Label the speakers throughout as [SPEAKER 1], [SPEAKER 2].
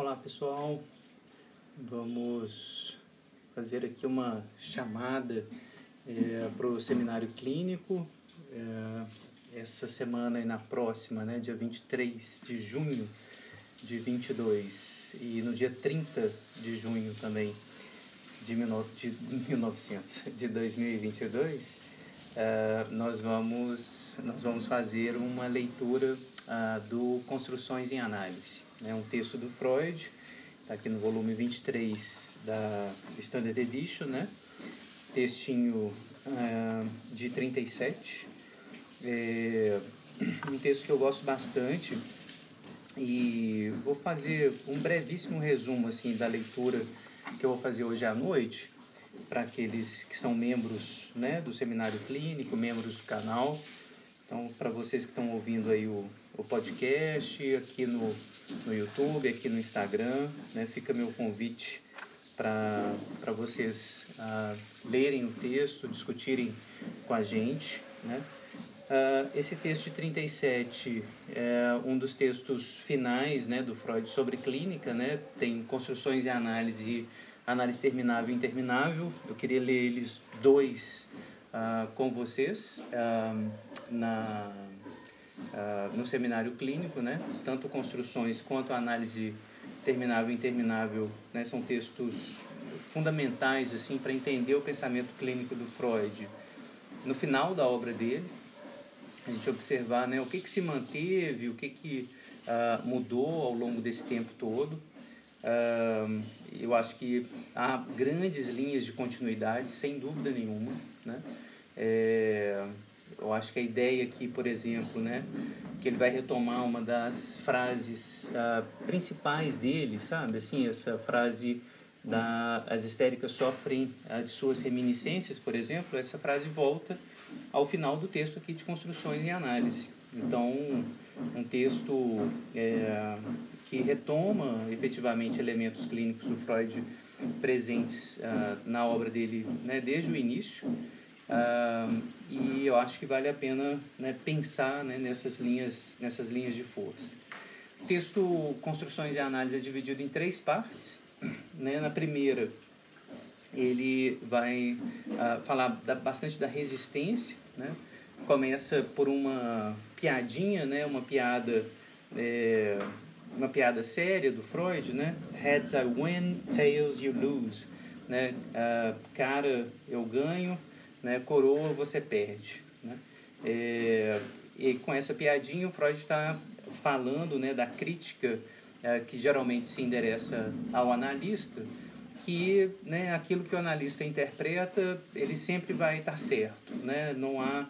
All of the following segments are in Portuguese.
[SPEAKER 1] Olá pessoal, vamos fazer aqui uma chamada é, para o seminário clínico é, essa semana e na próxima, né, dia 23 de junho de 22 e no dia 30 de junho também de, de 1900, de 2022, é, nós, vamos, nós vamos fazer uma leitura uh, do Construções em Análise, né, um texto do Freud, está aqui no volume 23 da Standard Edition, né, textinho uh, de 37, é, um texto que eu gosto bastante e vou fazer um brevíssimo resumo assim da leitura que eu vou fazer hoje à noite para aqueles que são membros né, do seminário clínico, membros do canal. Então, para vocês que estão ouvindo aí o, o podcast aqui no, no YouTube, aqui no Instagram, né, fica meu convite para vocês uh, lerem o texto, discutirem com a gente. Né? Uh, esse texto de 37 é um dos textos finais né, do Freud sobre clínica, né? tem construções e análise, análise terminável e interminável. Eu queria ler eles dois uh, com vocês na uh, no seminário clínico, né? Tanto construções quanto análise terminável e interminável, né? São textos fundamentais assim para entender o pensamento clínico do Freud. No final da obra dele, a gente observar, né? O que que se manteve, o que que uh, mudou ao longo desse tempo todo. Uh, eu acho que há grandes linhas de continuidade, sem dúvida nenhuma, né? É, eu acho que a ideia aqui, por exemplo, né, que ele vai retomar uma das frases uh, principais dele, sabe? Assim, essa frase da as histéricas sofrem uh, de suas reminiscências, por exemplo, essa frase volta ao final do texto aqui de construções em análise. Então, um texto é, que retoma efetivamente elementos clínicos do Freud presentes uh, na obra dele né, desde o início. E eu acho que vale a pena né, pensar né, nessas, linhas, nessas linhas de força. O texto Construções e Análise é dividido em três partes. Né? Na primeira, ele vai uh, falar da, bastante da resistência. Né? Começa por uma piadinha, né? uma piada é, uma piada séria do Freud, né? Heads I win, tails you lose. Né? Uh, cara, eu ganho, né? coroa você perde. Né? É, e com essa piadinha o Freud está falando né, da crítica é, que geralmente se endereça ao analista, que né, aquilo que o analista interpreta, ele sempre vai estar certo. Né? Não há,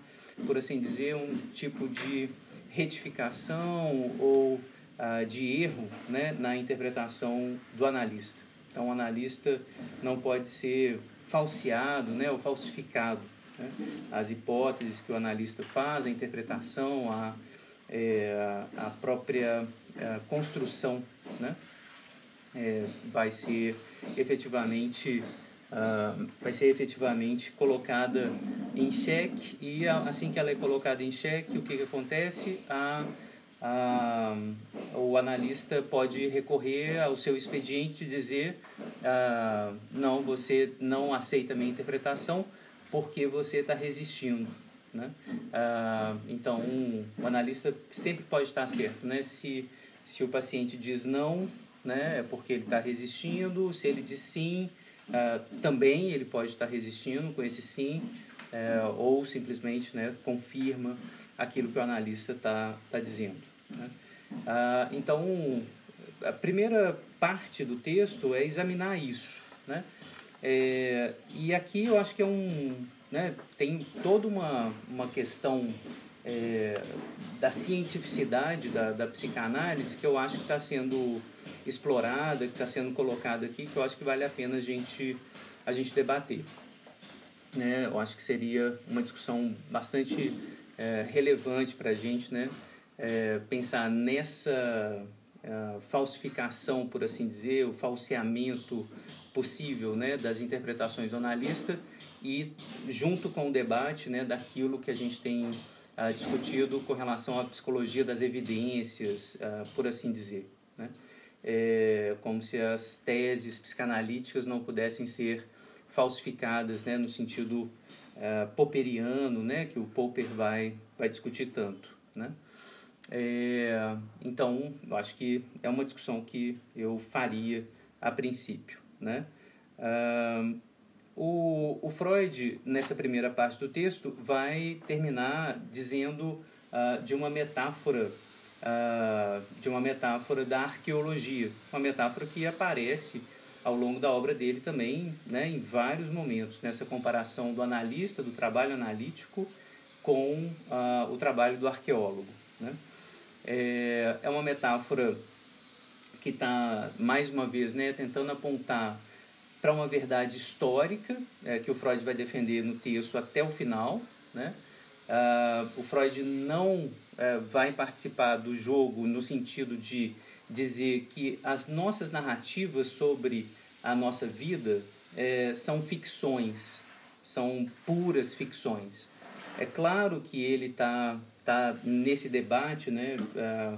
[SPEAKER 1] por assim dizer, um tipo de retificação ou ah, de erro né, na interpretação do analista. Então, o analista não pode ser falseado né, ou falsificado. Né? As hipóteses que o analista faz, a interpretação, a, é, a própria a é, construção né? É, vai ser efetivamente uh, vai ser efetivamente colocada em xeque e assim que ela é colocada em xeque o que, que acontece a ah, o analista pode recorrer ao seu expediente e dizer ah, não, você não aceita a minha interpretação porque você está resistindo. Né? Ah, então, um, o analista sempre pode estar certo. Né? Se, se o paciente diz não, né, é porque ele está resistindo. Se ele diz sim, ah, também ele pode estar resistindo com esse sim, é, ou simplesmente né, confirma aquilo que o analista está tá dizendo. Né? Ah, então, a primeira parte do texto é examinar isso. Né? É, e aqui eu acho que é um, né, tem toda uma, uma questão é, da cientificidade da, da psicanálise que eu acho que está sendo explorada, que está sendo colocada aqui, que eu acho que vale a pena a gente, a gente debater. Né? Eu acho que seria uma discussão bastante é, relevante para a gente, né? é, pensar nessa é, falsificação, por assim dizer, o falseamento possível né, das interpretações do analista e junto com o debate né, daquilo que a gente tem ah, discutido com relação à psicologia das evidências, ah, por assim dizer. Né? é, como se as teses psicanalíticas não pudessem ser falsificadas, né, no sentido uh, popperiano, né, que o Popper vai, vai discutir tanto, né. É, então, eu acho que é uma discussão que eu faria a princípio, né. Uh, o, o Freud, nessa primeira parte do texto, vai terminar dizendo uh, de uma metáfora uh, de uma metáfora da arqueologia, uma metáfora que aparece ao longo da obra dele também, né, em vários momentos, nessa comparação do analista, do trabalho analítico, com o trabalho do arqueólogo. Né? É, é uma metáfora que está, mais uma vez, né, tentando apontar para uma verdade histórica, é, que o Freud vai defender no texto até o final. Né? Uh, o Freud não é, vai participar do jogo no sentido de dizer que as nossas narrativas sobre a nossa vida é, são ficções, são puras ficções. É claro que ele está tá nesse debate, né, é,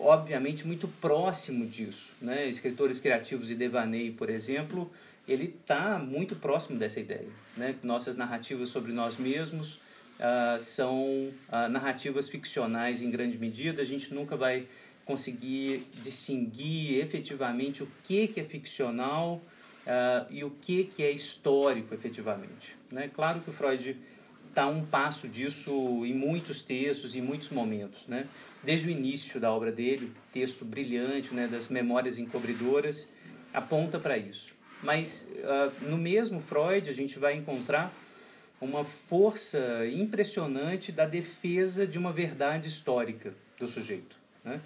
[SPEAKER 1] obviamente muito próximo disso. Né? Escritores criativos e devaneio, por exemplo, ele está muito próximo dessa ideia. Né? Nossas narrativas sobre nós mesmos uh, são uh, narrativas ficcionais em grande medida. A gente nunca vai conseguir distinguir efetivamente o que, que é ficcional uh, e o que, que é histórico efetivamente. Né? Claro que o Freud está um passo disso em muitos textos, em muitos momentos. Né? Desde o início da obra dele, texto brilhante né, das Memórias Encobridoras, aponta para isso. Mas uh, no mesmo Freud a gente vai encontrar uma força impressionante da defesa de uma verdade histórica do sujeito. Né?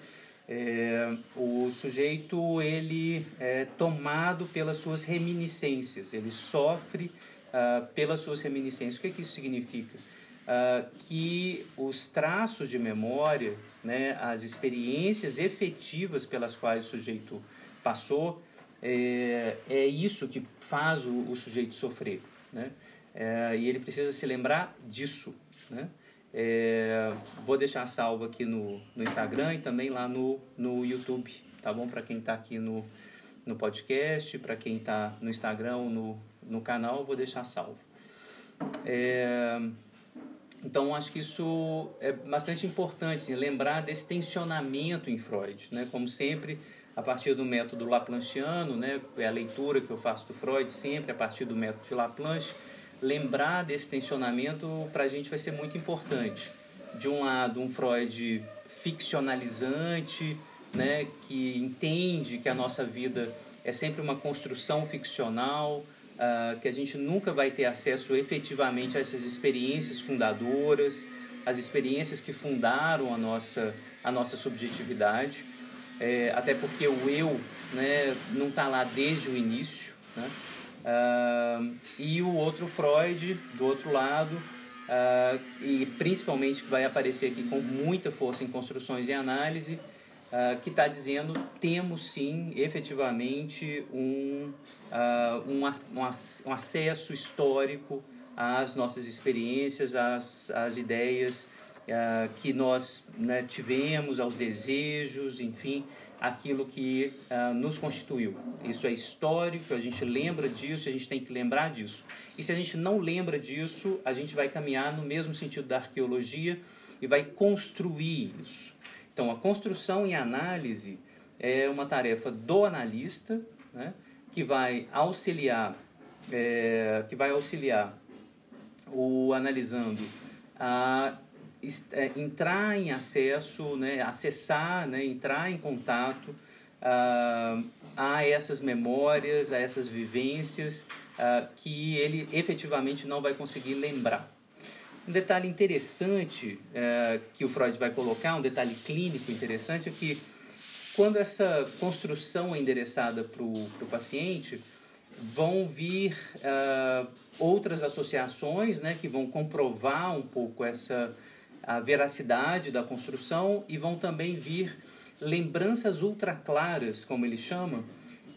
[SPEAKER 1] É, o sujeito ele é tomado pelas suas reminiscências, ele sofre uh, pelas suas reminiscências. O que, é que isso significa? Uh, que os traços de memória, né, as experiências efetivas pelas quais o sujeito passou, é, é isso que faz o, o sujeito sofrer. Né? É, e ele precisa se lembrar disso. Né? É, vou deixar salvo aqui no, no Instagram e também lá no, no YouTube, tá bom? Para quem está aqui no, no podcast, para quem está no Instagram ou no, no canal, vou deixar salvo. É, então, acho que isso é bastante importante, assim, lembrar desse tensionamento em Freud, né? Como sempre, a partir do método Laplanchiano, né? É a leitura que eu faço do Freud sempre a partir do método de Laplanche lembrar desse tensionamento para a gente vai ser muito importante. De um lado, um Freud ficcionalizante, né, que entende que a nossa vida é sempre uma construção ficcional, uh, que a gente nunca vai ter acesso efetivamente a essas experiências fundadoras, as experiências que fundaram a nossa, a nossa subjetividade, é, até porque o eu né, não está lá desde o início. Né? Uh, e o outro Freud, do outro lado, uh, e principalmente que vai aparecer aqui com muita força em construções e análise, uh, que está dizendo temos sim, efetivamente, um, um, um, um, acesso histórico às nossas experiências, às, às ideias que nós né, tivemos, aos desejos, enfim, aquilo que uh, nos constituiu. Isso é histórico, a gente lembra disso, a gente tem que lembrar disso. E se a gente não lembra disso, a gente vai caminhar no mesmo sentido da arqueologia e vai construir isso. Então, a construção e análise é uma tarefa do analista, né, que vai auxiliar, é, que vai auxiliar o analisando a é, entrar em acesso, né, acessar, né, entrar em contato uh, a essas memórias, a essas vivências uh, que ele efetivamente não vai conseguir lembrar. Um detalhe interessante uh, que o Freud vai colocar, um detalhe clínico interessante, é que quando essa construção é endereçada para o paciente, vão vir uh, outras associações né, que vão comprovar um pouco essa a veracidade da construção e vão também vir lembranças ultra claras, como ele chama,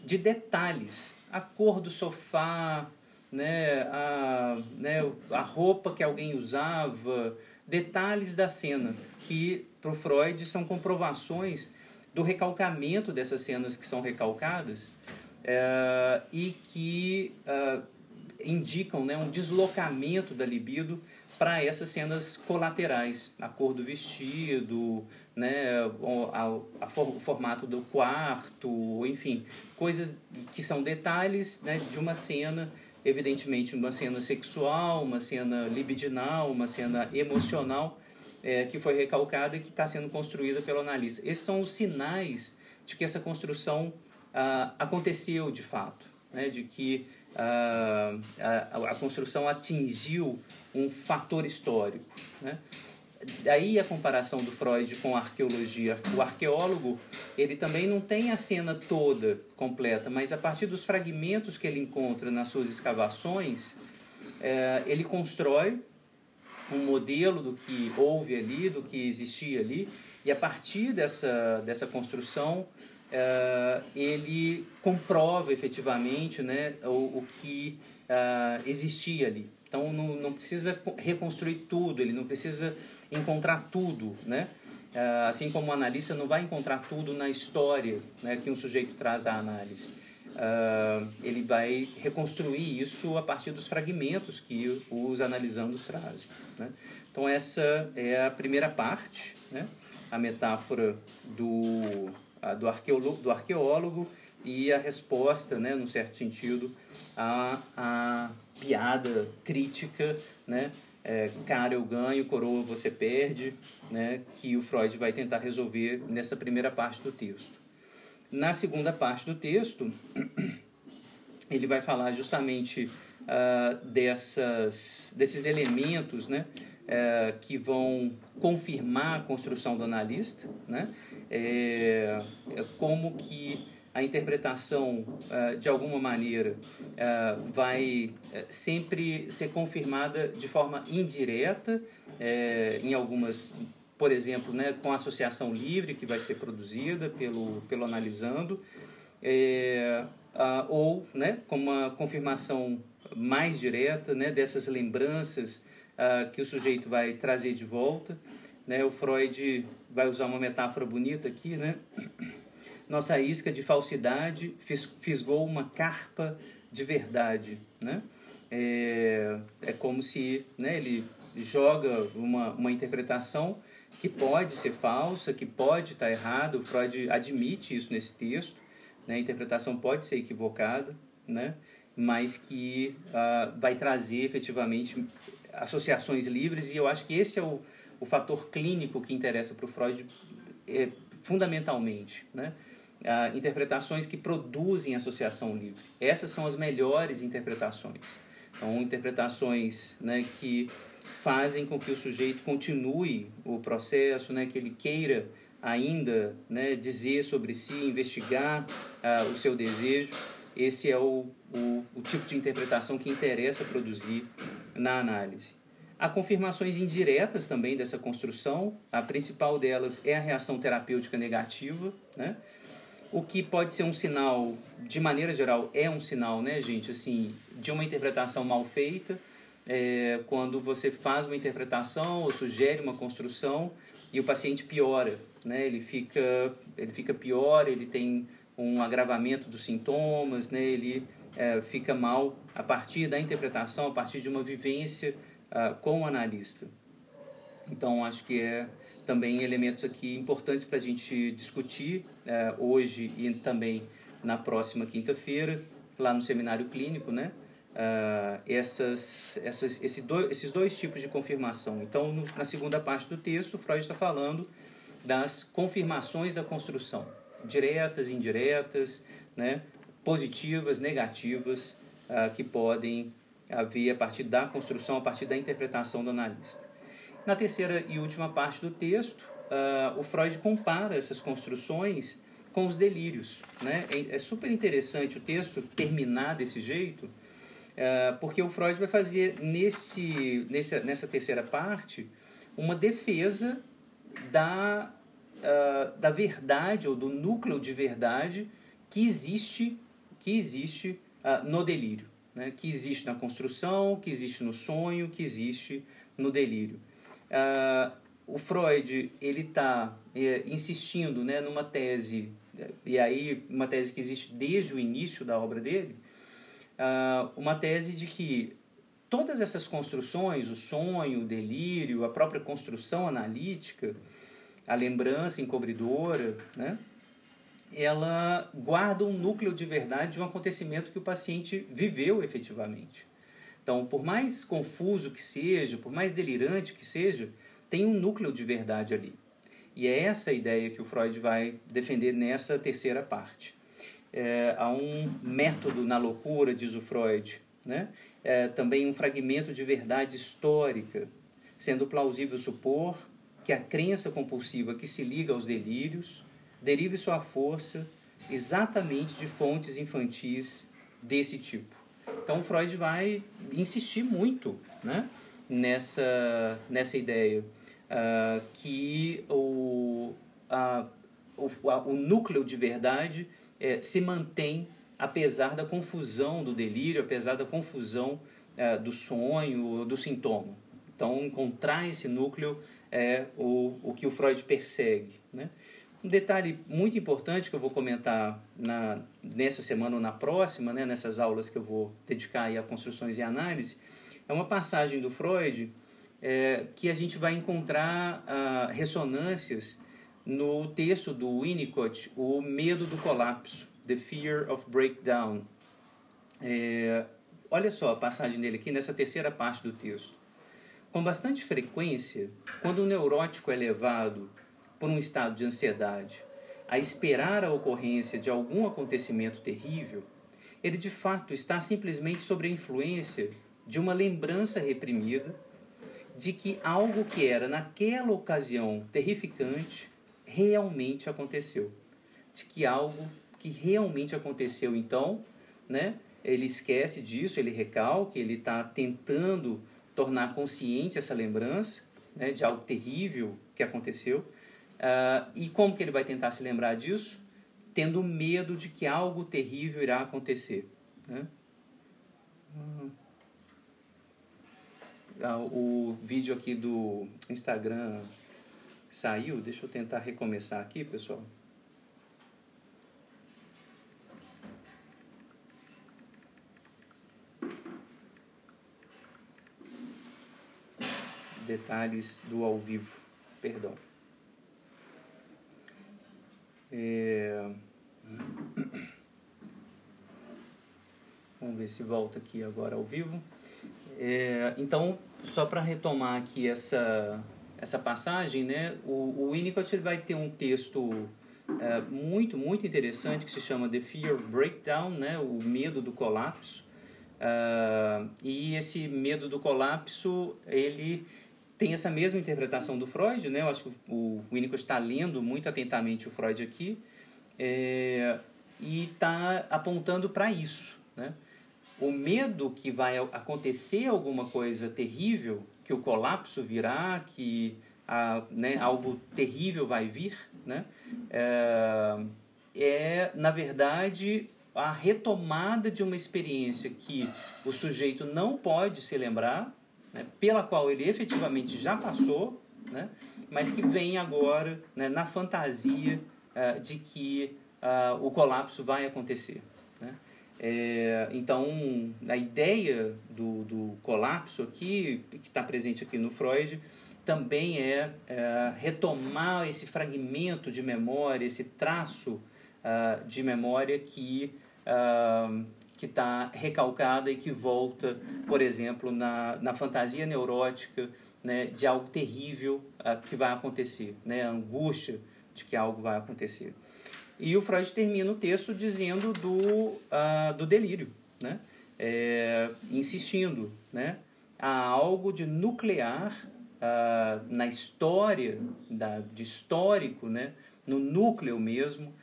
[SPEAKER 1] de detalhes. A cor do sofá, né, a, né, a roupa que alguém usava, detalhes da cena, que para o Freud são comprovações do recalcamento dessas cenas que são recalcadas é, e que uh, indicam né, um deslocamento da libido para essas cenas colaterais, a cor do vestido, né, a, a, o formato do quarto, enfim, coisas que são detalhes né, de uma cena, evidentemente uma cena sexual, uma cena libidinal, uma cena emocional, é, que foi recalcada e que está sendo construída pelo analista. Esses são os sinais de que essa construção ah, aconteceu de fato, né, de que ah, a, a, construção atingiu um fator histórico. Né? Daí a comparação do Freud com a arqueologia. O arqueólogo, ele também não tem a cena toda completa, mas a partir dos fragmentos que ele encontra nas suas escavações, é, ele constrói um modelo do que houve ali, do que existia ali, e a partir dessa, dessa construção, uh, ele comprova efetivamente né, o, o que uh, existia ali. Então não, não precisa reconstruir tudo, ele não precisa encontrar tudo, né? Uh, assim como o analista não vai encontrar tudo na história né, que um sujeito traz à análise. Uh, ele vai reconstruir isso a partir dos fragmentos que os analisandos trazem. Né? Então essa é a primeira parte, né? a metáfora do do, arqueólogo, do arqueólogo e a resposta, né, num certo sentido, à, à piada crítica, né, é, cara eu ganho, coroa você perde, né, que o Freud vai tentar resolver nessa primeira parte do texto. Na segunda parte do texto, ele vai falar justamente uh, dessas, desses elementos né, uh, que vão confirmar a construção do analista, né, é, é como que a interpretação, é, de alguma maneira, é, vai sempre ser confirmada de forma indireta, em algumas, por exemplo, né, com a associação livre que vai ser produzida pelo, pelo analisando, ou né, com uma confirmação mais direta né, dessas lembranças que o sujeito vai trazer de volta. Né? O Freud vai usar uma metáfora bonita aqui, né? Nossa isca de falsidade fisgou uma carpa de verdade, né? É, é como se né, ele joga uma, uma interpretação que pode ser falsa, que pode estar errada. O Freud admite isso nesse texto. Né? A interpretação pode ser equivocada, né? mas que uh, vai trazer efetivamente associações livres. E eu acho que esse é o, o fator clínico que interessa para o Freud é, fundamentalmente, né? Ah, interpretações que produzem associação livre. Essas são as melhores interpretações. São interpretações né, que fazem com que o sujeito continue o processo, né, que ele queira ainda né, dizer sobre si, investigar ah, o seu desejo. Esse é o, o, o tipo de interpretação que interessa produzir na análise. Há confirmações indiretas também dessa construção. A principal delas é a reação terapêutica negativa, né? O que pode ser um sinal, de maneira geral, é um sinal, né, gente, assim, de uma interpretação mal feita. É, quando você faz uma interpretação ou sugere uma construção e o paciente piora, né? Ele fica, ele fica pior, ele tem um agravamento dos sintomas, né? Ele é, fica mal a partir da interpretação, a partir de uma vivência uh, com o analista. Então, acho que é também elementos aqui importantes para a gente discutir uh, hoje e também na próxima quinta-feira, lá no seminário clínico, né? Uh, essas, essas, esse do, esses dois tipos de confirmação. Então, no, na segunda parte do texto, Freud está falando das confirmações da construção, diretas, indiretas, né? positivas, negativas, uh, que podem haver a partir da construção, a partir da interpretação do analista. Na terceira e última parte do texto, uh, o Freud compara essas construções com os delírios. Né? É, é super interessante o texto terminar desse jeito, uh, porque o Freud vai fazer nesse, nessa, nessa terceira parte uma defesa da, uh, da verdade ou do núcleo de verdade que existe, que existe no delírio né, que existe na construção, que existe no sonho, que existe no delírio. Uh, o Freud ele está é, insistindo né, numa tese, e aí uma tese que existe desde o início da obra dele, uh, uma tese de que todas essas construções, o sonho, o delírio, a própria construção analítica, a lembrança encobridora, né, ela guarda um núcleo de verdade de um acontecimento que o paciente viveu efetivamente. Então, por mais confuso que seja, por mais delirante que seja, tem um núcleo de verdade ali. E é essa a ideia que o Freud vai defender nessa terceira parte. É, há um método na loucura, diz o Freud, né? É, também um fragmento de verdade histórica, sendo plausível supor que a crença compulsiva que se liga aos delírios derive sua força exatamente de fontes infantis desse tipo. Então Freud vai insistir muito né, nessa, nessa ideia uh, que o, a, o, a, o núcleo de verdade é, se mantém apesar da confusão do delírio, apesar da confusão uh, do sonho, do sintoma. Então, encontrar esse núcleo é o, o que o Freud persegue. Né? Um detalhe muito importante que eu vou comentar na, nessa semana ou na próxima, né, nessas aulas que eu vou dedicar a construções e análise, é uma passagem do Freud é, que a gente vai encontrar ah, ressonâncias no texto do Winnicott, O Medo do Colapso, The Fear of Breakdown. É, olha só a passagem dele aqui nessa terceira parte do texto. Com bastante frequência, quando o neurótico é levado por um estado de ansiedade a esperar a ocorrência de algum acontecimento terrível, ele de fato está simplesmente sob a influência de uma lembrança reprimida de que algo que era naquela ocasião terrificante realmente aconteceu. De que algo que realmente aconteceu então, né? Ele esquece disso, ele recalca, ele está tentando tornar consciente essa lembrança né, de algo terrível que aconteceu Uh, e como que ele vai tentar se lembrar disso? Tendo medo de que algo terrível irá acontecer. Né? Uh, o vídeo aqui do Instagram saiu. Deixa eu tentar recomeçar aqui, pessoal. Detalhes do ao vivo. Perdão. É... Vamos ver se volta aqui agora ao vivo. É, então, só para retomar aqui essa, essa passagem, né, o, o Winnicott ele vai ter um texto é, muito, muito interessante que se chama The Fear Breakdown, né, o medo do colapso. Uh, e esse medo do colapso, ele tem essa mesma interpretação do Freud, né? Eu acho que o Winnicott está lendo muito atentamente o Freud aqui é, e está apontando para isso, né? O medo que vai acontecer alguma coisa terrível, que o colapso virá, que a, né, algo terrível vai vir, né? É, é, na verdade, a retomada de uma experiência que o sujeito não pode se lembrar, né, pela qual ele efetivamente já passou, né, mas que vem agora né, na fantasia uh, de que uh, o colapso vai acontecer. Né? É, então, a ideia do, do colapso aqui, que está presente aqui no Freud, também é, é, retomar esse fragmento de memória, esse traço uh, de memória que uh, que está recalcada e que volta, por exemplo, na, na fantasia neurótica né, de algo terrível uh, que vai acontecer, né, a angústia de que algo vai acontecer. E o Freud termina o texto dizendo do, uh, do delírio, né, é, insistindo, né, há algo de nuclear uh, na história, da, de histórico, né, no núcleo mesmo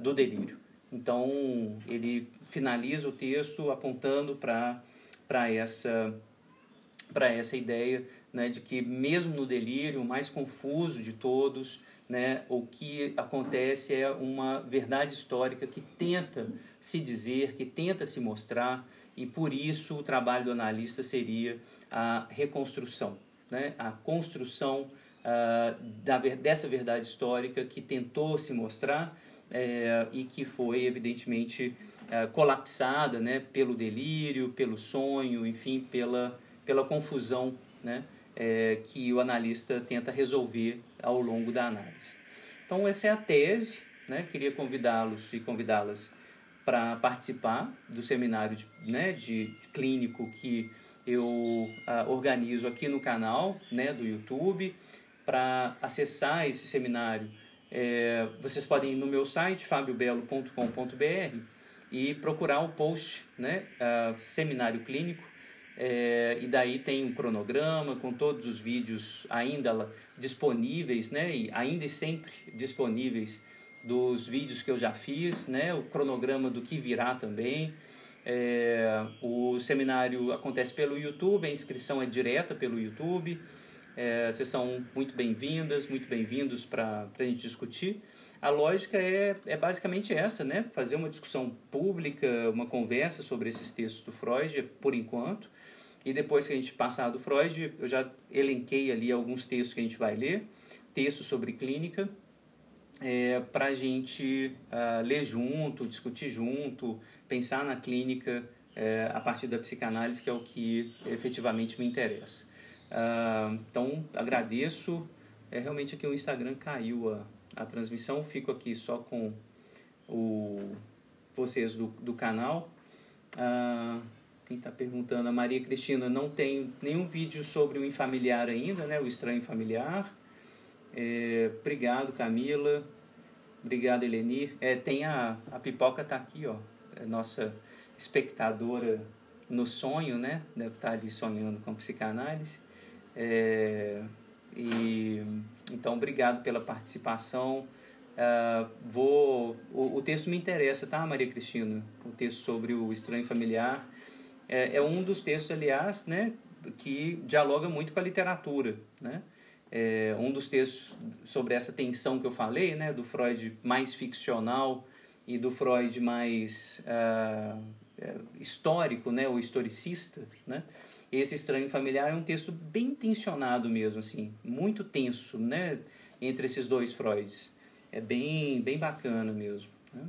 [SPEAKER 1] do delírio. Então, ele finaliza o texto apontando para essa, essa ideia né, de que, mesmo no delírio, mais confuso de todos, né, o que acontece é uma verdade histórica que tenta se dizer, que tenta se mostrar, e por isso o trabalho do analista seria a reconstrução, né, a construção uh, da, dessa verdade histórica que tentou se mostrar é, e que foi, evidentemente, é, colapsada né, pelo delírio, pelo sonho, enfim, pela, pela confusão né, é, que o analista tenta resolver ao longo da análise. Então, essa é a tese. Né? Queria convidá-los e convidá-las para participar do seminário de, né, de clínico que eu uh, organizo aqui no canal né, do YouTube. Para acessar esse seminário, é, vocês podem ir no meu site, fabiobelo.com.br, e procurar o post, né, uh, Seminário Clínico, é, e daí tem um cronograma com todos os vídeos ainda disponíveis, né, e ainda e sempre disponíveis dos vídeos que eu já fiz, né, o cronograma do que virá também. É, o seminário acontece pelo YouTube, a inscrição é direta pelo YouTube. É, vocês são muito bem-vindas, muito bem-vindos para a gente discutir. A lógica é, é basicamente essa, né? Fazer uma discussão pública, uma conversa sobre esses textos do Freud, por enquanto. E depois que a gente passar do Freud, eu já elenquei ali alguns textos que a gente vai ler, textos sobre clínica, é, para a gente uh, ler junto, discutir junto, pensar na clínica é, a partir da psicanálise, que é o que efetivamente me interessa. Uh, então, agradeço. É, realmente aqui o Instagram caiu a, a transmissão, fico aqui só com o, vocês do, do canal. Uh, quem está perguntando, a Maria Cristina, não tem nenhum vídeo sobre o infamiliar ainda, né? O estranho familiar. É, obrigado, Camila. Obrigado, Elenir. É, tem a, a pipoca tá aqui, ó. É nossa espectadora no sonho, né? Deve estar tá ali sonhando com psicanálise. É, e então, obrigado pela participação. Uh, vou o, o, texto me interessa, tá, Maria Cristina? O texto sobre o estranho familiar é, é um dos textos, aliás, né, que dialoga muito com a literatura, né? É um dos textos sobre essa tensão que eu falei, né, do Freud mais ficcional e do Freud mais uh, histórico, né, o historicista, né? Esse Estranho Familiar é um texto bem tensionado mesmo, assim, muito tenso, né, entre esses dois Freuds. É bem, bem bacana mesmo. Né?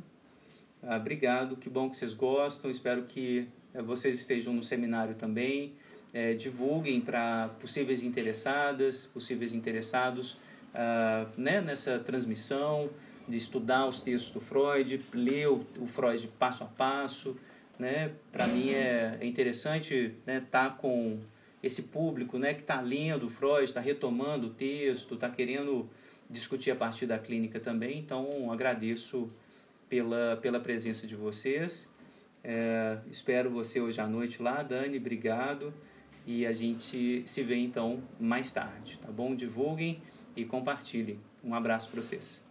[SPEAKER 1] Ah, obrigado, que bom que vocês gostam. Espero que eh, vocês estejam no seminário também. É, divulguem para possíveis interessadas, possíveis interessados ah, né, nessa transmissão, de estudar os textos do Freud, ler o, o Freud passo a passo, né? Para mim é, é interessante estar né, tá com esse público né, que está lendo Freud, está retomando o texto, está querendo discutir a partir da clínica também. Então, agradeço pela, pela presença de vocês. É, espero você hoje à noite lá, Dani, obrigado. E a gente se vê então mais tarde, tá bom? Divulguem e compartilhem. Um abraço para vocês.